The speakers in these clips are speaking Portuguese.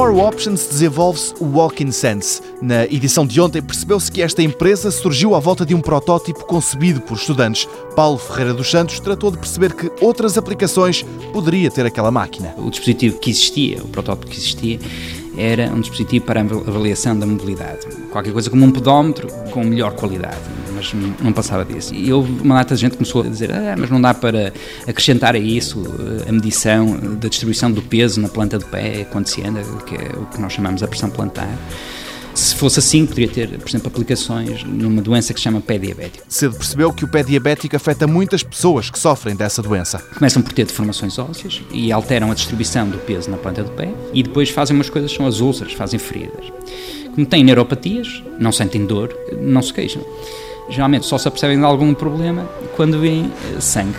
More Options desenvolve-se o Walk-in Sense. Na edição de ontem percebeu-se que esta empresa surgiu à volta de um protótipo concebido por estudantes. Paulo Ferreira dos Santos tratou de perceber que outras aplicações poderia ter aquela máquina. O dispositivo que existia, o protótipo que existia, era um dispositivo para avaliação da mobilidade. Qualquer coisa como um pedómetro com melhor qualidade, mas não passava disso. E houve uma data de gente começou a dizer: ah, mas não dá para acrescentar a isso eh, a medição da distribuição do peso na planta do pé quando se anda, que é o que nós chamamos a pressão plantar. Se fosse assim, poderia ter, por exemplo, aplicações numa doença que se chama pé diabético. Cedo percebeu que o pé diabético afeta muitas pessoas que sofrem dessa doença. Começam por ter deformações ósseas e alteram a distribuição do peso na planta do pé e depois fazem umas coisas que são as úlceras, fazem feridas. Como têm neuropatias, não sentem dor, não se queixam. Geralmente só se apercebem de algum problema quando veem eh, sangue.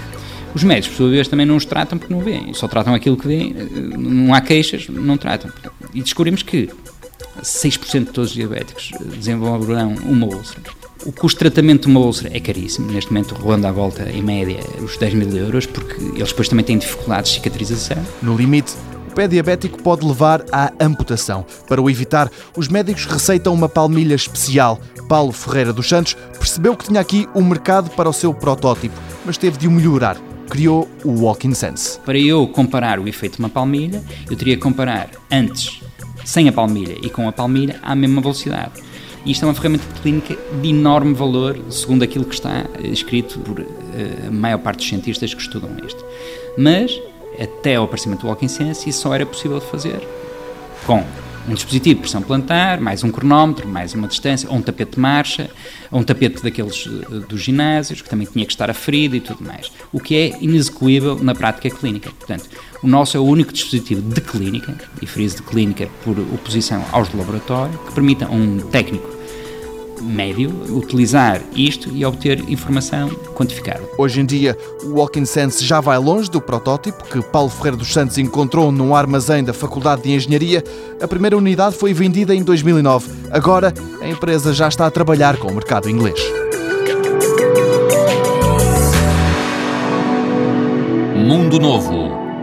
Os médicos, por sua vez, também não os tratam porque não veem, só tratam aquilo que veem, eh, não há queixas, não tratam. E descobrimos que 6% de todos os diabéticos desenvolverão uma úlcera. O custo de tratamento de uma úlcera é caríssimo, neste momento rolando à volta, em média, os 10 mil euros, porque eles depois também têm dificuldades de cicatrização. No limite, o pé diabético pode levar à amputação. Para o evitar, os médicos receitam uma palmilha especial. Paulo Ferreira dos Santos percebeu que tinha aqui um mercado para o seu protótipo, mas teve de o melhorar. Criou o Walking Sense. Para eu comparar o efeito de uma palmilha, eu teria que comparar antes sem a palmilha e com a palmilha à mesma velocidade. Isto é uma ferramenta clínica de enorme valor, segundo aquilo que está escrito por uh, a maior parte dos cientistas que estudam isto. Mas, até o aparecimento do Walking Sense, isso só era possível de fazer com um dispositivo de pressão plantar, mais um cronómetro, mais uma distância, ou um tapete de marcha, ou um tapete daqueles eh, dos ginásios, que também tinha que estar aferido e tudo mais. O que é inexecuível na prática clínica. Portanto, o nosso é o único dispositivo de clínica, e friso de clínica por oposição aos de laboratório, que permita a um técnico médio utilizar isto e obter informação quantificada. Hoje em dia, o Walking Sense já vai longe do protótipo que Paulo Ferreira dos Santos encontrou num armazém da Faculdade de Engenharia. A primeira unidade foi vendida em 2009. Agora, a empresa já está a trabalhar com o mercado inglês. Mundo Novo,